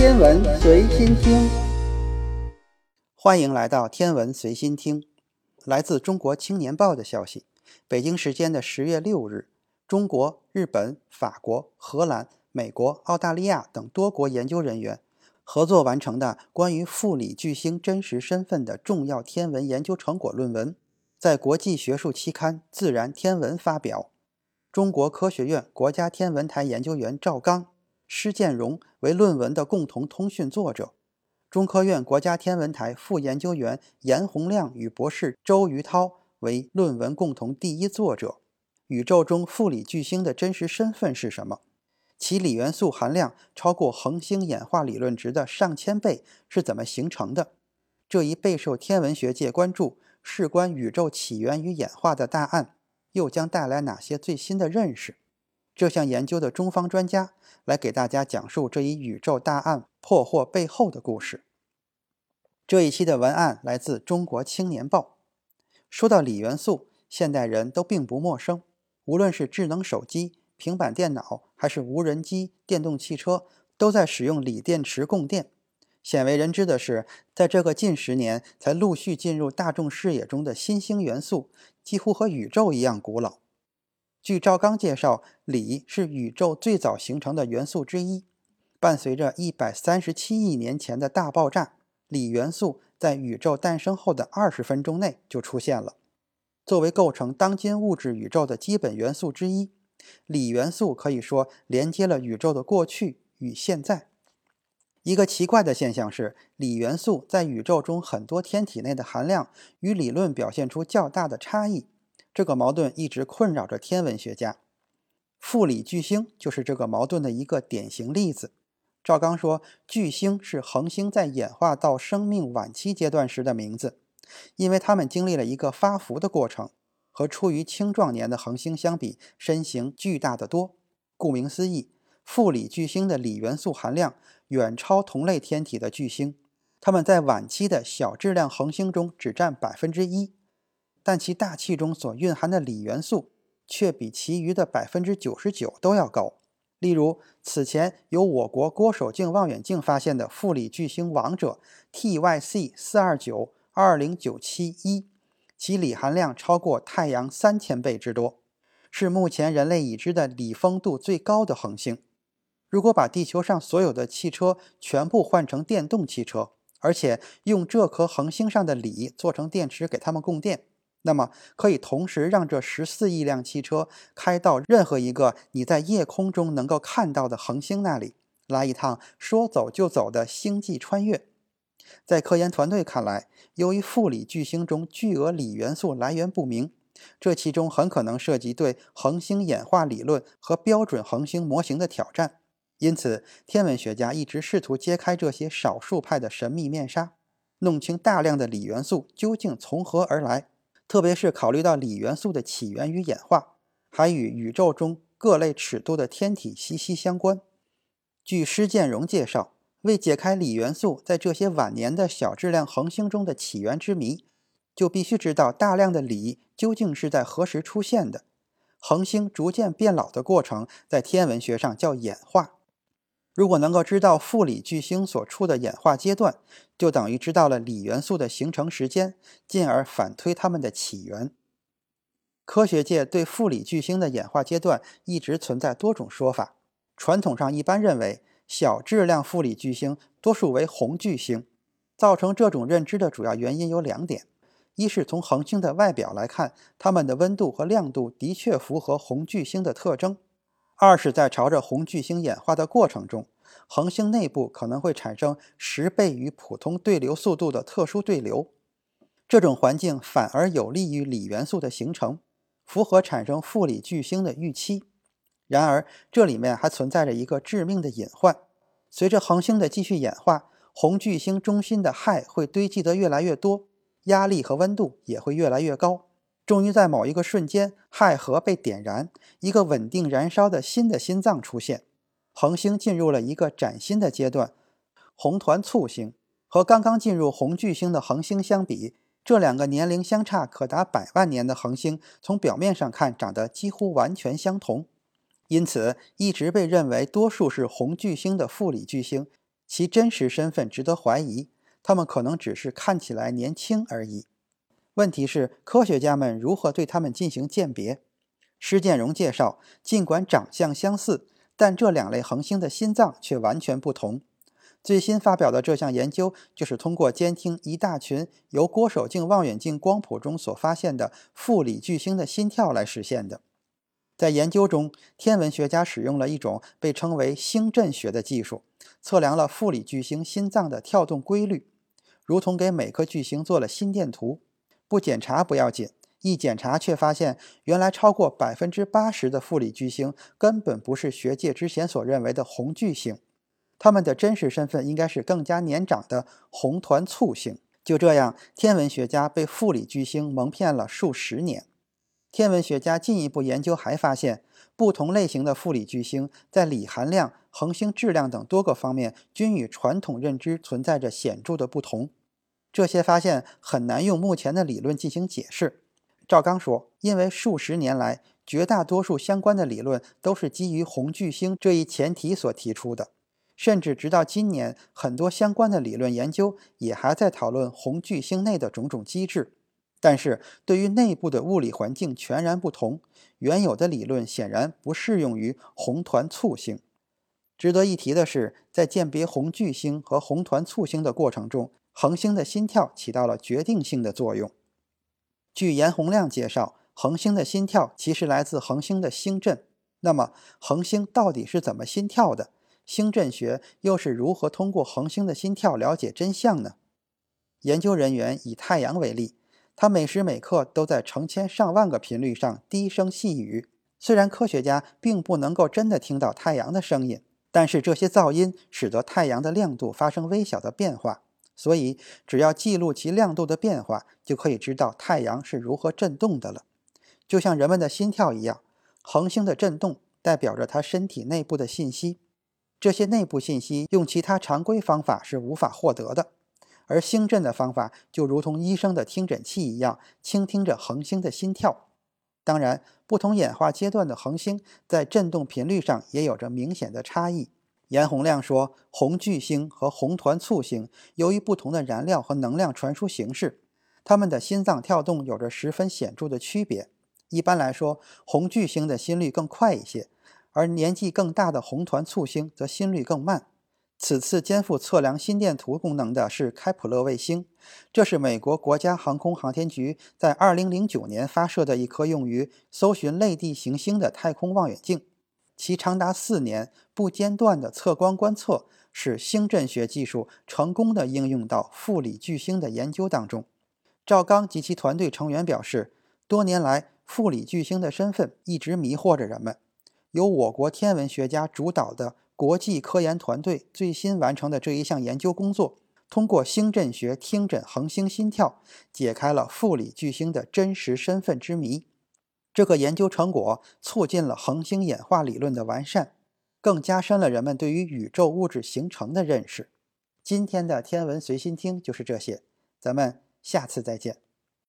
天文随心听，欢迎来到天文随心听。来自中国青年报的消息，北京时间的十月六日，中国、日本、法国、荷兰、美国、澳大利亚等多国研究人员合作完成的关于富里巨星真实身份的重要天文研究成果论文，在国际学术期刊《自然天文》发表。中国科学院国家天文台研究员赵刚、施建荣为论文的共同通讯作者，中科院国家天文台副研究员严洪亮与博士周于涛为论文共同第一作者。宇宙中富里巨星的真实身份是什么？其锂元素含量超过恒星演化理论值的上千倍是怎么形成的？这一备受天文学界关注、事关宇宙起源与演化的大案。又将带来哪些最新的认识？这项研究的中方专家来给大家讲述这一宇宙大案破获背后的故事。这一期的文案来自《中国青年报》。说到锂元素，现代人都并不陌生。无论是智能手机、平板电脑，还是无人机、电动汽车，都在使用锂电池供电。鲜为人知的是，在这个近十年才陆续进入大众视野中的新兴元素。几乎和宇宙一样古老。据赵刚介绍，锂是宇宙最早形成的元素之一。伴随着一百三十七亿年前的大爆炸，锂元素在宇宙诞生后的二十分钟内就出现了。作为构成当今物质宇宙的基本元素之一，锂元素可以说连接了宇宙的过去与现在。一个奇怪的现象是，锂元素在宇宙中很多天体内的含量与理论表现出较大的差异。这个矛盾一直困扰着天文学家。富里巨星就是这个矛盾的一个典型例子。赵刚说，巨星是恒星在演化到生命晚期阶段时的名字，因为它们经历了一个发福的过程，和处于青壮年的恒星相比，身形巨大的多。顾名思义，富里巨星的锂元素含量。远超同类天体的巨星，它们在晚期的小质量恒星中只占百分之一，但其大气中所蕴含的锂元素却比其余的百分之九十九都要高。例如，此前由我国郭守敬望远镜发现的富锂巨星王者 TYC 四二九二零九七一，其锂含量超过太阳三千倍之多，是目前人类已知的锂丰度最高的恒星。如果把地球上所有的汽车全部换成电动汽车，而且用这颗恒星上的锂做成电池给它们供电，那么可以同时让这十四亿辆汽车开到任何一个你在夜空中能够看到的恒星那里，来一趟说走就走的星际穿越。在科研团队看来，由于富锂巨星中巨额锂元素来源不明，这其中很可能涉及对恒星演化理论和标准恒星模型的挑战。因此，天文学家一直试图揭开这些少数派的神秘面纱，弄清大量的锂元素究竟从何而来。特别是考虑到锂元素的起源与演化，还与宇宙中各类尺度的天体息息相关。据施建荣介绍，为解开锂元素在这些晚年的小质量恒星中的起源之谜，就必须知道大量的锂究竟是在何时出现的。恒星逐渐变老的过程，在天文学上叫演化。如果能够知道富里巨星所处的演化阶段，就等于知道了锂元素的形成时间，进而反推它们的起源。科学界对富里巨星的演化阶段一直存在多种说法。传统上一般认为，小质量富里巨星多数为红巨星。造成这种认知的主要原因有两点：一是从恒星的外表来看，它们的温度和亮度的确符合红巨星的特征。二是，在朝着红巨星演化的过程中，恒星内部可能会产生十倍于普通对流速度的特殊对流，这种环境反而有利于锂元素的形成，符合产生富锂巨星的预期。然而，这里面还存在着一个致命的隐患：随着恒星的继续演化，红巨星中心的氦会堆积得越来越多，压力和温度也会越来越高。终于在某一个瞬间，氦核被点燃，一个稳定燃烧的新的心脏出现，恒星进入了一个崭新的阶段——红团簇星。和刚刚进入红巨星的恒星相比，这两个年龄相差可达百万年的恒星，从表面上看长得几乎完全相同。因此，一直被认为多数是红巨星的富里巨星，其真实身份值得怀疑。他们可能只是看起来年轻而已。问题是，科学家们如何对他们进行鉴别？施建荣介绍，尽管长相相似，但这两类恒星的心脏却完全不同。最新发表的这项研究，就是通过监听一大群由郭守敬望远镜光谱中所发现的富里巨星的心跳来实现的。在研究中，天文学家使用了一种被称为星阵学的技术，测量了富里巨星心脏的跳动规律，如同给每颗巨星做了心电图。不检查不要紧，一检查却发现，原来超过百分之八十的富里巨星根本不是学界之前所认为的红巨星。他们的真实身份应该是更加年长的红团簇星。就这样，天文学家被富里巨星蒙骗了数十年。天文学家进一步研究还发现，不同类型的富里巨星在锂含量、恒星质量等多个方面均与传统认知存在着显著的不同。这些发现很难用目前的理论进行解释。赵刚说：“因为数十年来，绝大多数相关的理论都是基于红巨星这一前提所提出的。”甚至直到今年，很多相关的理论研究也还在讨论红巨星内的种种机制。但是对于内部的物理环境全然不同，原有的理论显然不适用于红团簇星。值得一提的是，在鉴别红巨星和红团簇星的过程中，恒星的心跳起到了决定性的作用。据严洪亮介绍，恒星的心跳其实来自恒星的星震。那么，恒星到底是怎么心跳的？星振学又是如何通过恒星的心跳了解真相呢？研究人员以太阳为例，它每时每刻都在成千上万个频率上低声细语。虽然科学家并不能够真的听到太阳的声音，但是这些噪音使得太阳的亮度发生微小的变化。所以，只要记录其亮度的变化，就可以知道太阳是如何振动的了。就像人们的心跳一样，恒星的振动代表着它身体内部的信息。这些内部信息用其他常规方法是无法获得的，而星震的方法就如同医生的听诊器一样，倾听着恒星的心跳。当然，不同演化阶段的恒星在振动频率上也有着明显的差异。严洪亮说，红巨星和红团簇星由于不同的燃料和能量传输形式，它们的心脏跳动有着十分显著的区别。一般来说，红巨星的心率更快一些。而年纪更大的红团簇星则心率更慢。此次肩负测量心电图功能的是开普勒卫星，这是美国国家航空航天局在2009年发射的一颗用于搜寻类地行星的太空望远镜。其长达四年不间断的测光观测，使星振学技术成功的应用到富里巨星的研究当中。赵刚及其团队成员表示，多年来富里巨星的身份一直迷惑着人们。由我国天文学家主导的国际科研团队最新完成的这一项研究工作，通过星振学听诊恒星心跳，解开了富里巨星的真实身份之谜。这个研究成果促进了恒星演化理论的完善，更加深了人们对于宇宙物质形成的认识。今天的天文随心听就是这些，咱们下次再见。